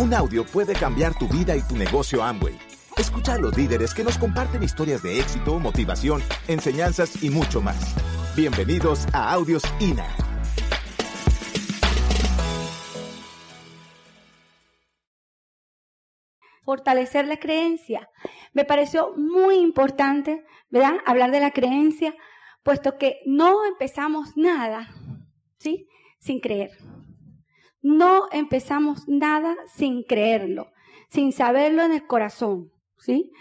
Un audio puede cambiar tu vida y tu negocio Amway. Escucha a los líderes que nos comparten historias de éxito, motivación, enseñanzas y mucho más. Bienvenidos a Audios INA. Fortalecer la creencia. Me pareció muy importante, ¿verdad? Hablar de la creencia, puesto que no empezamos nada, ¿sí? Sin creer. No empezamos nada sin creerlo, sin saberlo en el corazón, ¿sí?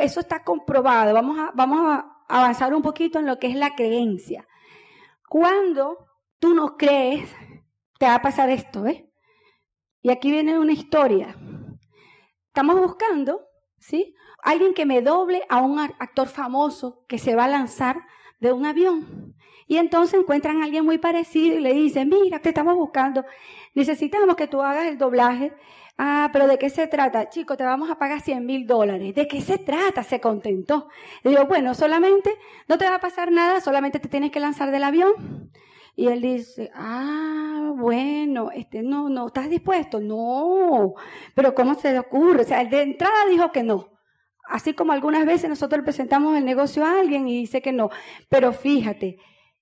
eso está comprobado. Vamos a, vamos a avanzar un poquito en lo que es la creencia. Cuando tú no crees, te va a pasar esto, ¿eh? Y aquí viene una historia. Estamos buscando, ¿sí? Alguien que me doble a un actor famoso que se va a lanzar de un avión. Y entonces encuentran a alguien muy parecido y le dicen, mira, te estamos buscando, necesitamos que tú hagas el doblaje. Ah, pero ¿de qué se trata? Chico, te vamos a pagar 100 mil dólares. ¿De qué se trata? Se contentó. Le digo, bueno, solamente, no te va a pasar nada, solamente te tienes que lanzar del avión. Y él dice, ah, bueno, este, no, no, ¿estás dispuesto? No, pero ¿cómo se le ocurre? O sea, de entrada dijo que no. Así como algunas veces nosotros presentamos el negocio a alguien y dice que no. Pero fíjate,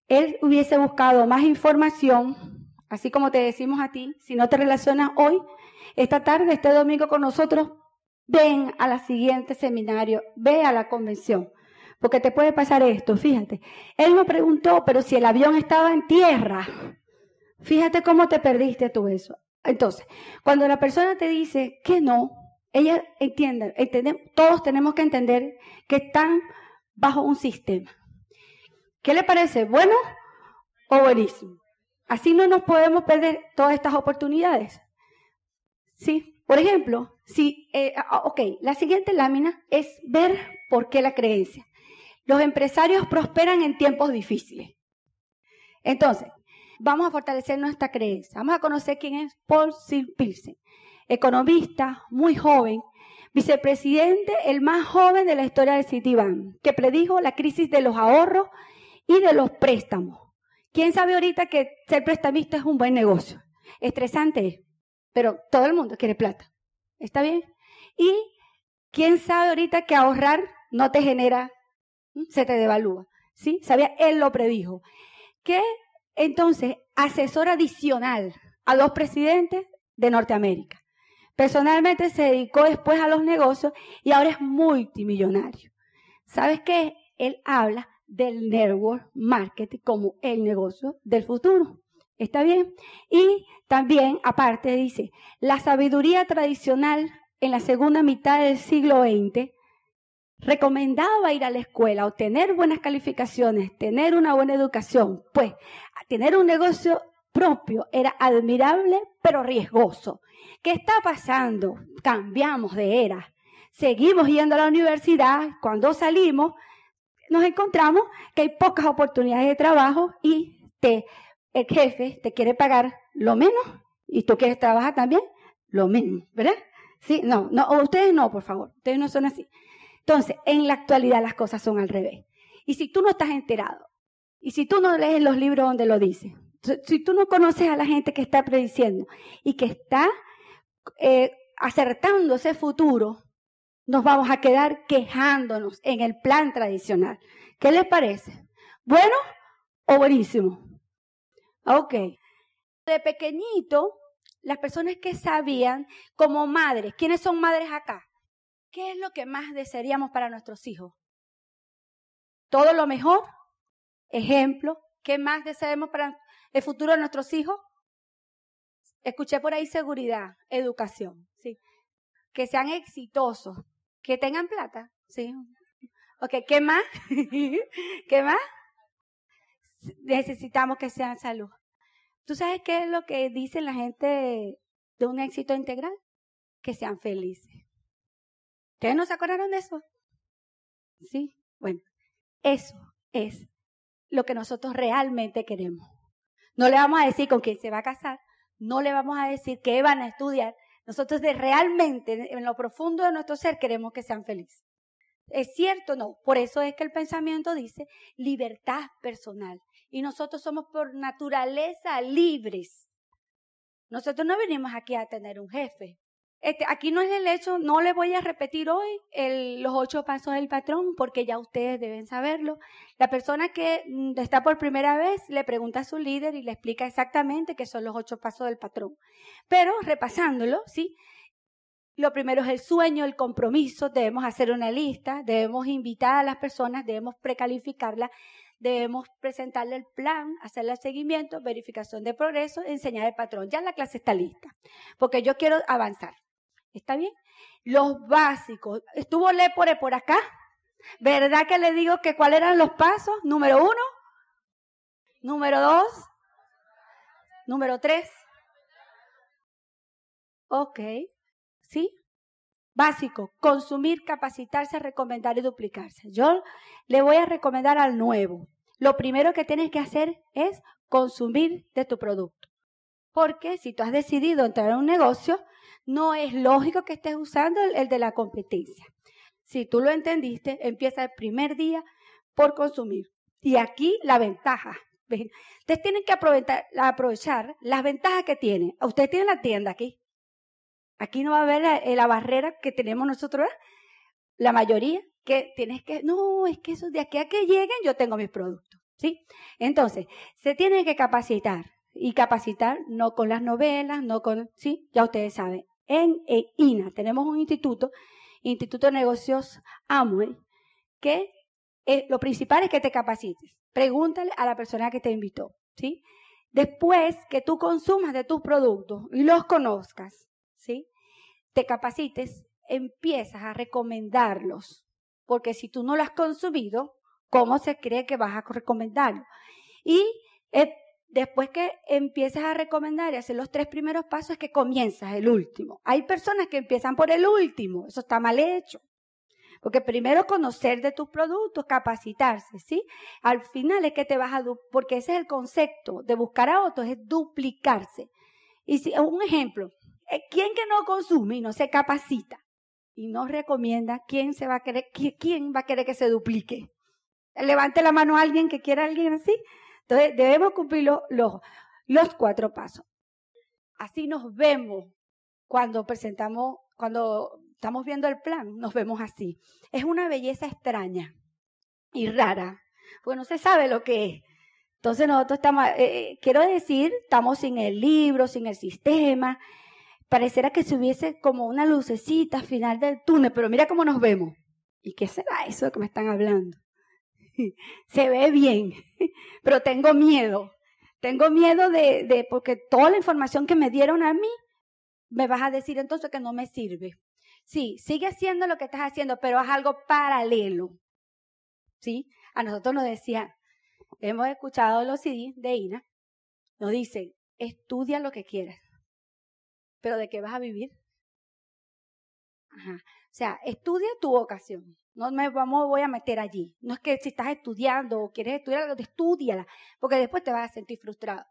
él hubiese buscado más información, así como te decimos a ti, si no te relacionas hoy, esta tarde, este domingo con nosotros, ven a la siguiente seminario, ve a la convención. Porque te puede pasar esto, fíjate. Él me preguntó, pero si el avión estaba en tierra, fíjate cómo te perdiste tú eso. Entonces, cuando la persona te dice que no, ella entiende, todos tenemos que entender que están bajo un sistema. ¿Qué le parece? ¿Bueno o buenísimo? Así no nos podemos perder todas estas oportunidades. ¿Sí? Por ejemplo, si, eh, ah, ok, la siguiente lámina es ver por qué la creencia. Los empresarios prosperan en tiempos difíciles. Entonces, vamos a fortalecer nuestra creencia. Vamos a conocer quién es Paul Pilsen, economista muy joven, vicepresidente, el más joven de la historia de Citibank, que predijo la crisis de los ahorros y de los préstamos. ¿Quién sabe ahorita que ser prestamista es un buen negocio? Estresante pero todo el mundo quiere plata. ¿Está bien? Y quién sabe ahorita que ahorrar no te genera, se te devalúa. ¿Sí? Sabía, él lo predijo. Que entonces, asesor adicional a dos presidentes de Norteamérica. Personalmente se dedicó después a los negocios y ahora es multimillonario. ¿Sabes qué? Él habla del network marketing como el negocio del futuro. ¿Está bien? Y también, aparte, dice, la sabiduría tradicional en la segunda mitad del siglo XX recomendaba ir a la escuela, obtener buenas calificaciones, tener una buena educación, pues tener un negocio propio era admirable pero riesgoso. ¿Qué está pasando? Cambiamos de era. Seguimos yendo a la universidad. Cuando salimos, nos encontramos que hay pocas oportunidades de trabajo y te el jefe te quiere pagar lo menos y tú quieres trabajar también lo mismo, ¿verdad? Sí, no, no, ustedes no, por favor, ustedes no son así. Entonces, en la actualidad las cosas son al revés. Y si tú no estás enterado, y si tú no lees los libros donde lo dice, si tú no conoces a la gente que está prediciendo y que está eh, acertando ese futuro, nos vamos a quedar quejándonos en el plan tradicional. ¿Qué les parece? ¿Bueno o buenísimo? Ok. De pequeñito, las personas que sabían como madres, ¿quiénes son madres acá? ¿Qué es lo que más desearíamos para nuestros hijos? Todo lo mejor. Ejemplo, ¿qué más deseamos para el futuro de nuestros hijos? Escuché por ahí seguridad, educación, sí. Que sean exitosos, que tengan plata, sí. Ok, ¿qué más? ¿Qué más? necesitamos que sean salud. ¿Tú sabes qué es lo que dice la gente de un éxito integral? Que sean felices. ¿Ustedes no se acordaron de eso? Sí, bueno, eso es lo que nosotros realmente queremos. No le vamos a decir con quién se va a casar, no le vamos a decir qué van a estudiar. Nosotros de realmente, en lo profundo de nuestro ser, queremos que sean felices. ¿Es cierto? No. Por eso es que el pensamiento dice libertad personal. Y nosotros somos por naturaleza libres. Nosotros no venimos aquí a tener un jefe. Este, aquí no es el hecho, no le voy a repetir hoy los ocho pasos del patrón porque ya ustedes deben saberlo. La persona que mm, está por primera vez le pregunta a su líder y le explica exactamente qué son los ocho pasos del patrón. Pero repasándolo, ¿sí? Lo primero es el sueño, el compromiso, debemos hacer una lista, debemos invitar a las personas, debemos precalificarla, debemos presentarle el plan, hacerle el seguimiento, verificación de progreso, enseñar el patrón. Ya la clase está lista, porque yo quiero avanzar. ¿Está bien? Los básicos. ¿Estuvo Lepore por acá? ¿Verdad que le digo que cuáles eran los pasos? Número uno, número dos, número tres. Ok, ¿sí? Básico, consumir, capacitarse, recomendar y duplicarse. Yo le voy a recomendar al nuevo. Lo primero que tienes que hacer es consumir de tu producto. Porque si tú has decidido entrar en un negocio, no es lógico que estés usando el, de la competencia. Si tú lo entendiste, empieza el primer día por consumir. Y aquí la ventaja. Ustedes tienen que aprovechar, las ventajas que tienen. Ustedes tienen la tienda aquí. Aquí no va a haber la, barrera que tenemos nosotros, la mayoría, que tienes que, no, es que eso de aquí a que lleguen yo tengo mis productos, ¿sí? Entonces, se tiene que capacitar y capacitar no con las novelas, no con, ¿sí? Ya ustedes saben. En, INA tenemos un instituto, Instituto de Negocios Amway, que eh, lo principal es que te capacites. Pregúntale a la persona que te invitó, ¿sí? Después que tú consumas de tus productos y los conozcas, ¿sí? Te capacites, empiezas a recomendarlos, porque si tú no lo has consumido, ¿cómo se cree que vas a recomendarlo? Y eh, después que empiezas a recomendar y hacer los tres primeros pasos, es que comienzas el último. Hay personas que empiezan por el último, eso está mal hecho. Porque primero conocer de tus productos, capacitarse, ¿sí? Al final es que te vas a, porque ese es el concepto de buscar a otros, es duplicarse. Y si, un ejemplo, eh, ¿Quién que no consume y no se capacita y no recomienda, quién, se va a querer, quién va a querer que se duplique? Levante la mano a alguien que quiera a alguien así. Entonces, debemos cumplir los, los, cuatro pasos. Así nos vemos cuando presentamos, cuando estamos viendo el plan, nos vemos así. Es una belleza extraña y rara, porque no se sabe lo que es. Entonces nosotros estamos, eh, eh, quiero decir, estamos sin el libro, sin el sistema, pareciera que se hubiese como una lucecita al final del túnel, pero mira cómo nos vemos. ¿Y qué será eso que me están hablando? Se ve bien, pero tengo miedo. Tengo miedo de, de, porque toda la información que me dieron a mí, me vas a decir entonces que no me sirve. Sí, sigue haciendo lo que estás haciendo, pero haz algo paralelo. ¿Sí? A nosotros nos decían, hemos escuchado los CD de INA, nos dicen, estudia lo que quieras pero ¿de qué vas a vivir? Ajá. O sea, estudia tu vocación. No me vamos, voy a meter allí. No es que si estás estudiando o quieres estudiar algo, estudiala, porque después te vas a sentir frustrado.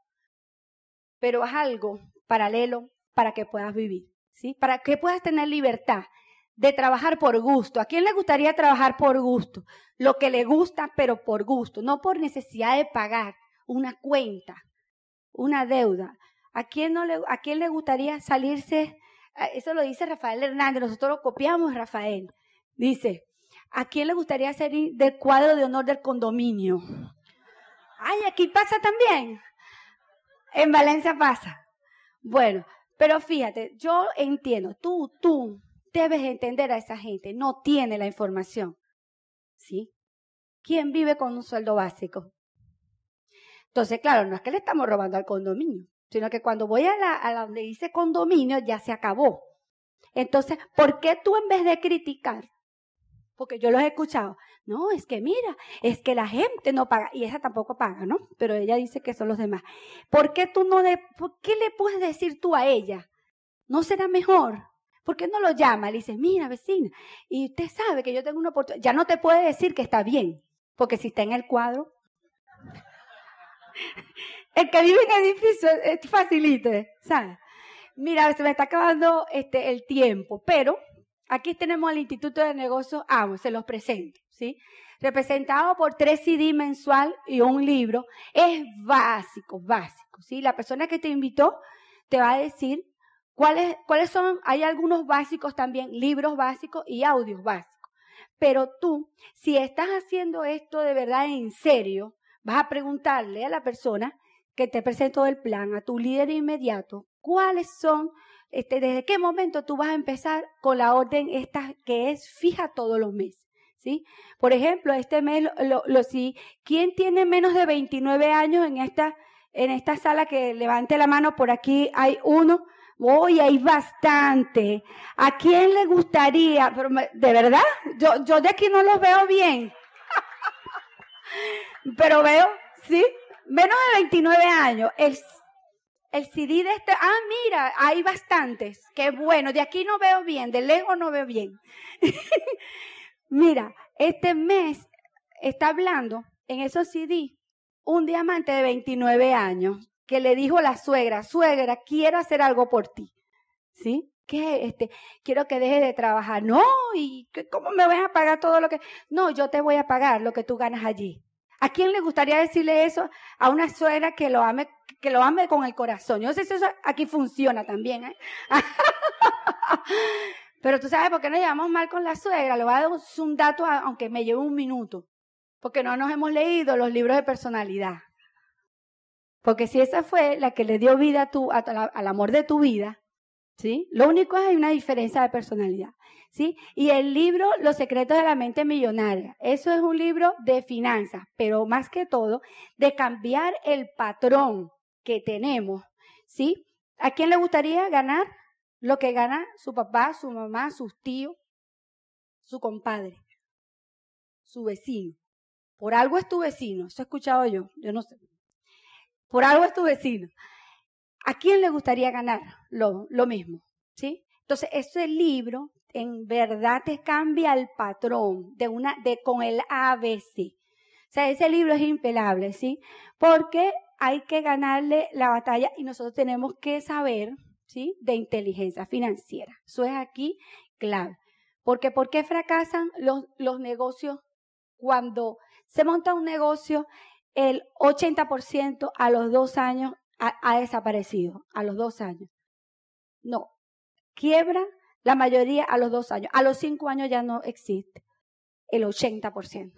Pero haz algo paralelo para que puedas vivir, ¿sí? Para que puedas tener libertad de trabajar por gusto. ¿A quién le gustaría trabajar por gusto? Lo que le gusta, pero por gusto, no por necesidad de pagar una cuenta, una deuda. ¿A quién, no le, ¿A quién le gustaría salirse? Ah, eso lo dice Rafael Hernández, nosotros lo copiamos, Rafael. Dice, ¿a quién le gustaría salir del cuadro de honor del condominio? Ay, aquí pasa también. En Valencia pasa. Bueno, pero fíjate, yo entiendo, tú, tú debes entender a esa gente, no tiene la información. ¿Sí? ¿Quién vive con un sueldo básico? Entonces, claro, no es que le estamos robando al condominio sino que cuando voy a la, donde dice condominio ya se acabó. Entonces, ¿por qué tú en vez de criticar? Porque yo los he escuchado. No, es que mira, es que la gente no paga. Y esa tampoco paga, ¿no? Pero ella dice que son los demás. ¿Por qué tú no le, qué le puedes decir tú a ella? ¿No será mejor? ¿Por qué no lo llama? Le dice, mira, vecina, y usted sabe que yo tengo una oportunidad. Ya no te puede decir que está bien, porque si está en el cuadro, el que vive en edificio es facilito, ¿sabes? Mira, se me está acabando este, el tiempo, pero aquí tenemos el Instituto de Negocios AMO, se los presento, ¿sí? Representado por tres CD mensual y un libro. Es básico, básico, ¿sí? La persona que te invitó te va a decir ¿Cuáles, ¿Cuáles son? Hay algunos básicos también, libros básicos y audios básicos. Pero tú, si estás haciendo esto de verdad en serio, vas a preguntarle a la persona que te presentó el plan, a tu líder inmediato, cuáles son, este, desde qué momento tú vas a empezar con la orden esta que es fija todos los meses. ¿Sí? Por ejemplo, este mes, lo, si, ¿quién tiene menos de 29 años en esta, en esta sala que levante la mano? Por aquí hay uno. Hoy hay bastante. ¿A quién le gustaría? Pero de verdad, yo, yo de aquí no los veo bien. Pero veo, ¿sí? Menos de 29 años. El, el CD de este, ah, mira, hay bastantes. Qué bueno, de aquí no veo bien, de lejos no veo bien. mira, este mes está hablando en esos CD un diamante de 29 años que le dijo a la suegra, suegra, quiero hacer algo por ti. ¿Sí? ¿Qué? Este, quiero que dejes de trabajar. No, ¿y cómo me vas a pagar todo lo que? No, yo te voy a pagar lo que tú ganas allí. ¿A quién le gustaría decirle eso a una suegra que lo ame, que lo ame con el corazón? Yo sé si eso aquí funciona también. ¿eh? Pero tú sabes por qué nos llevamos mal con la suegra. Le voy a dar un dato, aunque me lleve un minuto. Porque no nos hemos leído los libros de personalidad. Porque si esa fue la que le dio vida al amor de tu vida, ¿sí? Lo único es que hay una diferencia de personalidad, ¿sí? Y el libro Los secretos de la mente millonaria, eso es un libro de finanzas, pero más que todo de cambiar el patrón que tenemos, ¿sí? ¿A quién le gustaría ganar lo que gana su papá, su mamá, sus tíos, su compadre, su vecino? Por algo es tu vecino, eso he escuchado yo, yo no sé. Por algo es tu vecino. ¿A quién le gustaría ganar lo, lo mismo? ¿Sí? Entonces, ese libro en verdad te cambia el patrón de una, de, con el ABC. O sea, ese libro es impelable, ¿sí? Porque hay que ganarle la batalla y nosotros tenemos que saber, ¿sí? De inteligencia financiera. Eso es aquí clave. Porque ¿por qué fracasan los, los negocios cuando se monta un negocio el 80% a los dos años ha, desaparecido, a los dos años. No, quiebra la mayoría a los dos años. A los cinco años ya no existe el 80%.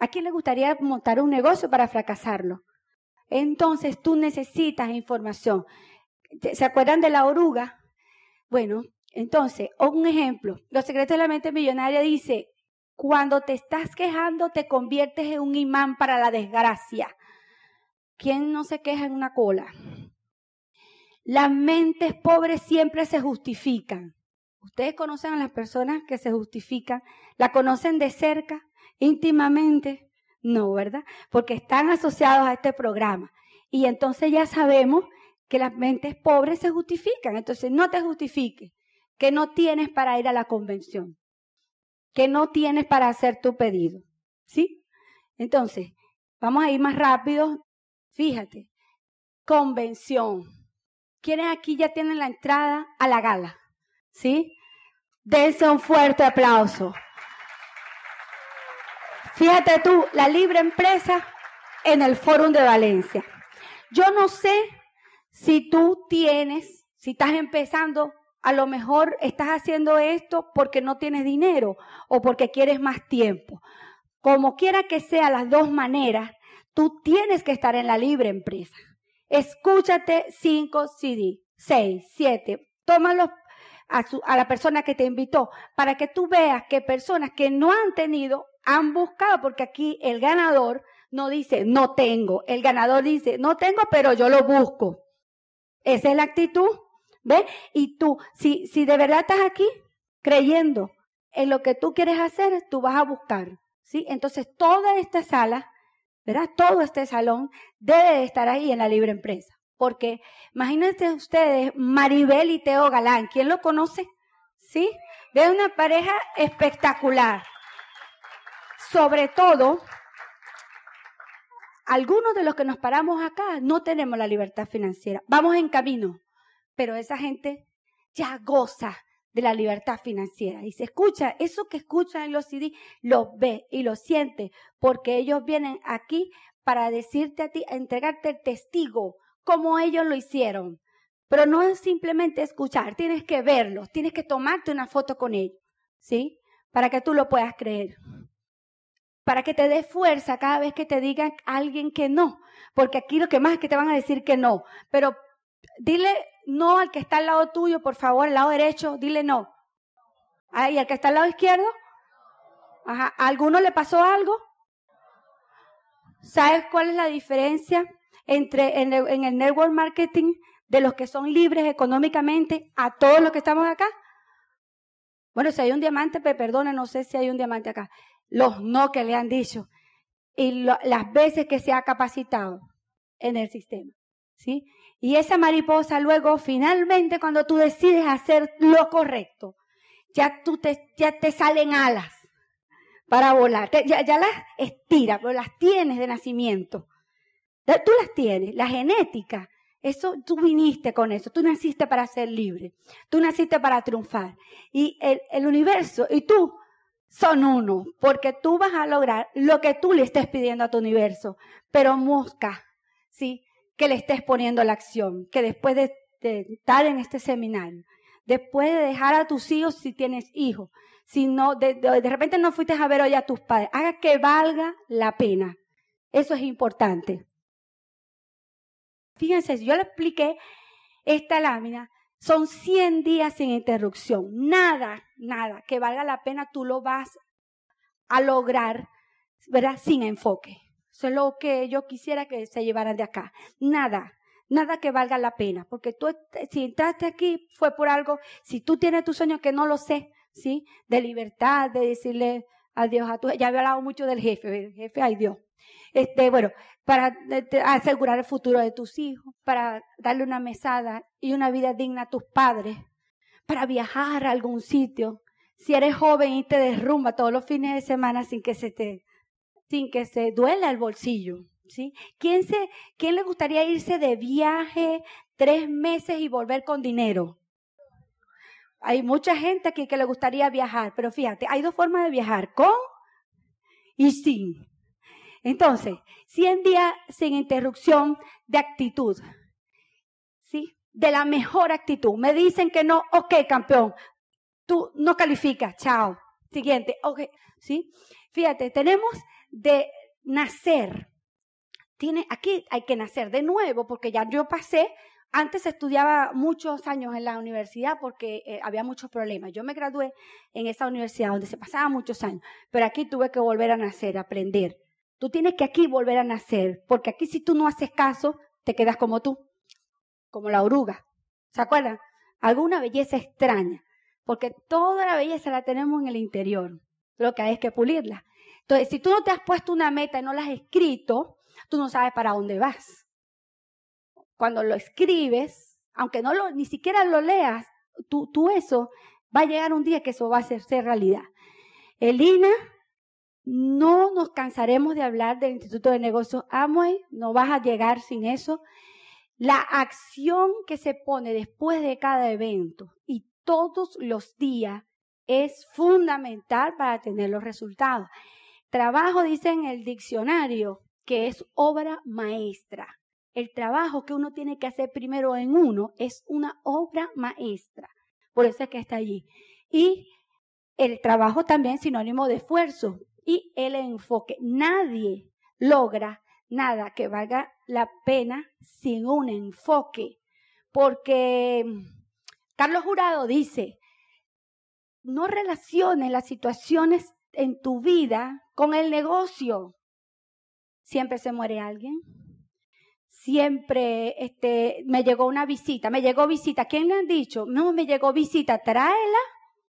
¿A quién le gustaría montar un negocio para fracasarlo? Entonces tú necesitas información. ¿Se acuerdan de la oruga? Bueno, entonces, un ejemplo. Los secretos de la mente millonaria dice, cuando te estás quejando, te conviertes en un imán para la desgracia. ¿Quién no se queja en una cola? Las mentes pobres siempre se justifican. Ustedes conocen a las personas que se justifican. ¿La conocen de cerca, íntimamente? No, ¿verdad? Porque están asociados a este programa. Y entonces ya sabemos que las mentes pobres se justifican. Entonces no te justifiques, que no tienes para ir a la convención que no tienes para hacer tu pedido. ¿Sí? Entonces, vamos a ir más rápido. Fíjate, convención. ¿Quiénes aquí ya tienen la entrada a la gala? ¿Sí? Dense un fuerte aplauso. Fíjate tú, la libre empresa en el Fórum de Valencia. Yo no sé si tú tienes, si estás empezando a lo mejor estás haciendo esto porque no tienes dinero o porque quieres más tiempo. Como quiera que sea las dos maneras, tú tienes que estar en la libre empresa. Escúchate cinco CD, seis, siete, tómalos a, la persona que te invitó para que tú veas que personas que no han tenido han buscado, porque aquí el ganador no dice no tengo, el ganador dice no tengo, pero yo lo busco. Esa es la actitud ¿Ve? Y tú, si, si de verdad estás aquí creyendo en lo que tú quieres hacer, tú vas a buscar. ¿Sí? Entonces, toda esta sala, ¿verdad? Todo este salón debe de estar ahí en la libre empresa. Porque imagínense ustedes, Maribel y Teo Galán, ¿quién lo conoce? ¿Sí? De una pareja espectacular. Sobre todo, algunos de los que nos paramos acá no tenemos la libertad financiera. Vamos en camino pero esa gente ya goza de la libertad financiera. Y se escucha, eso que escuchan en los CD, lo ve y lo siente, porque ellos vienen aquí para decirte a ti, entregarte el testigo, como ellos lo hicieron. Pero no es simplemente escuchar, tienes que verlos, tienes que tomarte una foto con ellos, ¿sí? Para que tú lo puedas creer. Para que te dé fuerza cada vez que te digan alguien que no. Porque aquí lo que más es que te van a decir que no. Pero dile no al que está al lado tuyo, por favor, al lado derecho, dile no. ¿Y al que está al lado izquierdo? Ajá. ¿A alguno le pasó algo? ¿Sabes cuál es la diferencia entre en el, network marketing de los que son libres económicamente a todos los que estamos acá? Bueno, si hay un diamante, me perdone, no sé si hay un diamante acá. Los no que le han dicho y las veces que se ha capacitado en el sistema, ¿sí? Y esa mariposa luego, finalmente, cuando tú decides hacer lo correcto, ya tú te, ya te salen alas para volar. ya, ya las estiras, pero las tienes de nacimiento. Tú las tienes, la genética. Eso, tú viniste con eso, tú naciste para ser libre, tú naciste para triunfar. Y el, el universo y tú son uno, porque tú vas a lograr lo que tú le estés pidiendo a tu universo. Pero busca, ¿sí? Que le estés poniendo la acción, que después de, estar en este seminario, después de dejar a tus hijos si tienes hijos, si no, de, repente no fuiste a ver hoy a tus padres, haga que valga la pena. Eso es importante. Fíjense, yo le expliqué esta lámina, son 100 días sin interrupción. Nada, nada que valga la pena tú lo vas a lograr, ¿verdad? Sin enfoque. Lo que yo quisiera que se llevaran de acá. Nada, nada que valga la pena. Porque tú, si entraste aquí, fue por algo. Si tú tienes tu sueño, que no lo sé, ¿sí? De libertad, de decirle adiós a tu. Ya había hablado mucho del jefe, el jefe, ay Dios. Este, bueno, para asegurar el futuro de tus hijos, para darle una mesada y una vida digna a tus padres, para viajar a algún sitio. Si eres joven y te derrumba todos los fines de semana sin que se te, sin que se duela el bolsillo. ¿Sí? ¿Quién, se, ¿Quién le gustaría irse de viaje tres meses y volver con dinero? Hay mucha gente aquí que le gustaría viajar, pero fíjate, hay dos formas de viajar, con y sin. Entonces, 100 días sin interrupción de actitud. ¿Sí? De la mejor actitud. Me dicen que no, ok, campeón. Tú no calificas, chao. Siguiente, ok. ¿Sí? Fíjate, tenemos de nacer. Tiene, aquí hay que nacer de nuevo, porque ya yo pasé antes estudiaba muchos años en la universidad porque eh, había muchos problemas. Yo me gradué en esa universidad donde se pasaba muchos años, pero aquí tuve que volver a nacer, aprender. Tú tienes que aquí volver a nacer, porque aquí si tú no haces caso, te quedas como tú, como la oruga. ¿Se acuerdan? Alguna belleza extraña, porque toda la belleza la tenemos en el interior. Lo que hay es que pulirla. Entonces, si tú no te has puesto una meta y no la has escrito, tú no sabes para dónde vas. Cuando lo escribes, aunque no lo, ni siquiera lo leas, tú, eso, va a llegar un día que eso va a ser, ser realidad. Elina no nos cansaremos de hablar del Instituto de Negocios Amway, no vas a llegar sin eso. La acción que se pone después de cada evento y todos los días es fundamental para tener los resultados. Trabajo dice en el diccionario que es obra maestra. El trabajo que uno tiene que hacer primero en uno es una obra maestra. Por eso es que está allí. Y el trabajo también sinónimo de esfuerzo y el enfoque. Nadie logra nada que valga la pena sin un enfoque. Porque Carlos Jurado dice, no relaciones las situaciones en tu vida con el negocio. Siempre se muere alguien. Siempre este, me llegó una visita, me llegó visita. ¿Quién le han dicho? No, me llegó visita, tráela.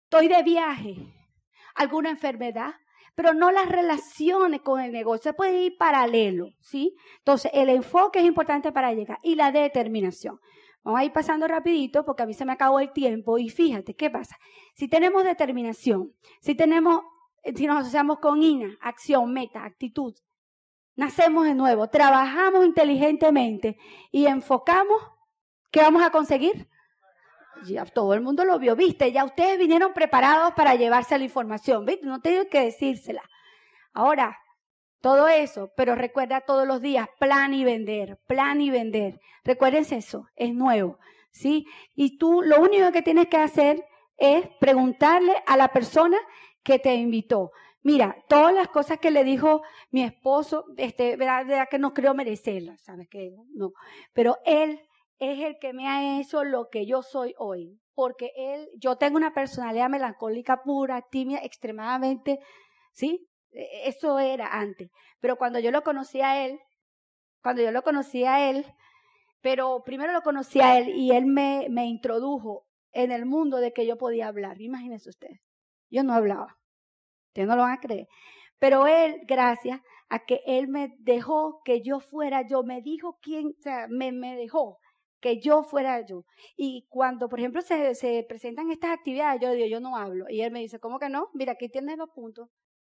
Estoy de viaje. ¿Alguna enfermedad? pero no las relaciones con el negocio. Se puede ir paralelo, ¿sí? Entonces, el enfoque es importante para llegar y la determinación. Vamos a ir pasando rapidito porque a mí se me acabó el tiempo y fíjate, ¿qué pasa? Si tenemos determinación, si tenemos, si nos asociamos con INA, acción, meta, actitud, nacemos de nuevo, trabajamos inteligentemente y enfocamos, ¿qué vamos a conseguir? Ya todo el mundo lo vio, viste, ya ustedes vinieron preparados para llevarse la información, viste, no tengo que decírsela. Ahora, todo eso, pero recuerda todos los días, plan y vender, plan y vender. Recuérdense eso, es nuevo. ¿sí? Y tú lo único que tienes que hacer es preguntarle a la persona que te invitó. Mira, todas las cosas que le dijo mi esposo, este, verdad, que no creo merecerlas, ¿sabes qué? No, pero él es el que me ha hecho lo que yo soy hoy, porque él, yo tengo una personalidad melancólica pura, timia, extremadamente, ¿sí? E, eso era antes, pero cuando yo lo conocí a él, cuando yo lo conocí a él, pero primero lo conocí a él y él me, me introdujo en el mundo de que yo podía hablar. Imagínense ustedes, yo no hablaba, ustedes no lo van a creer, pero él, gracias a que él me dejó que yo fuera yo, me dijo quién, o sea, me, me dejó que yo fuera yo. Y cuando, por ejemplo, se, se, presentan estas actividades, yo digo, yo no hablo. Y él me dice, ¿cómo que no? Mira, aquí tienes los puntos.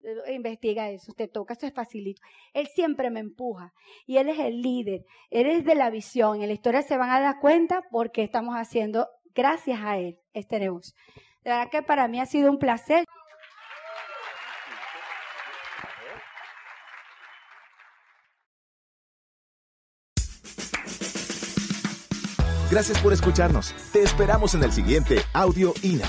Eh, investiga eso, te toca, esto es facilito. Él siempre me empuja y él es el líder, él es de la visión. En la historia se van a dar cuenta porque estamos haciendo, gracias a él, este negocio. De que para mí ha sido un placer. Gracias por escucharnos. Te esperamos en el siguiente Audio INA.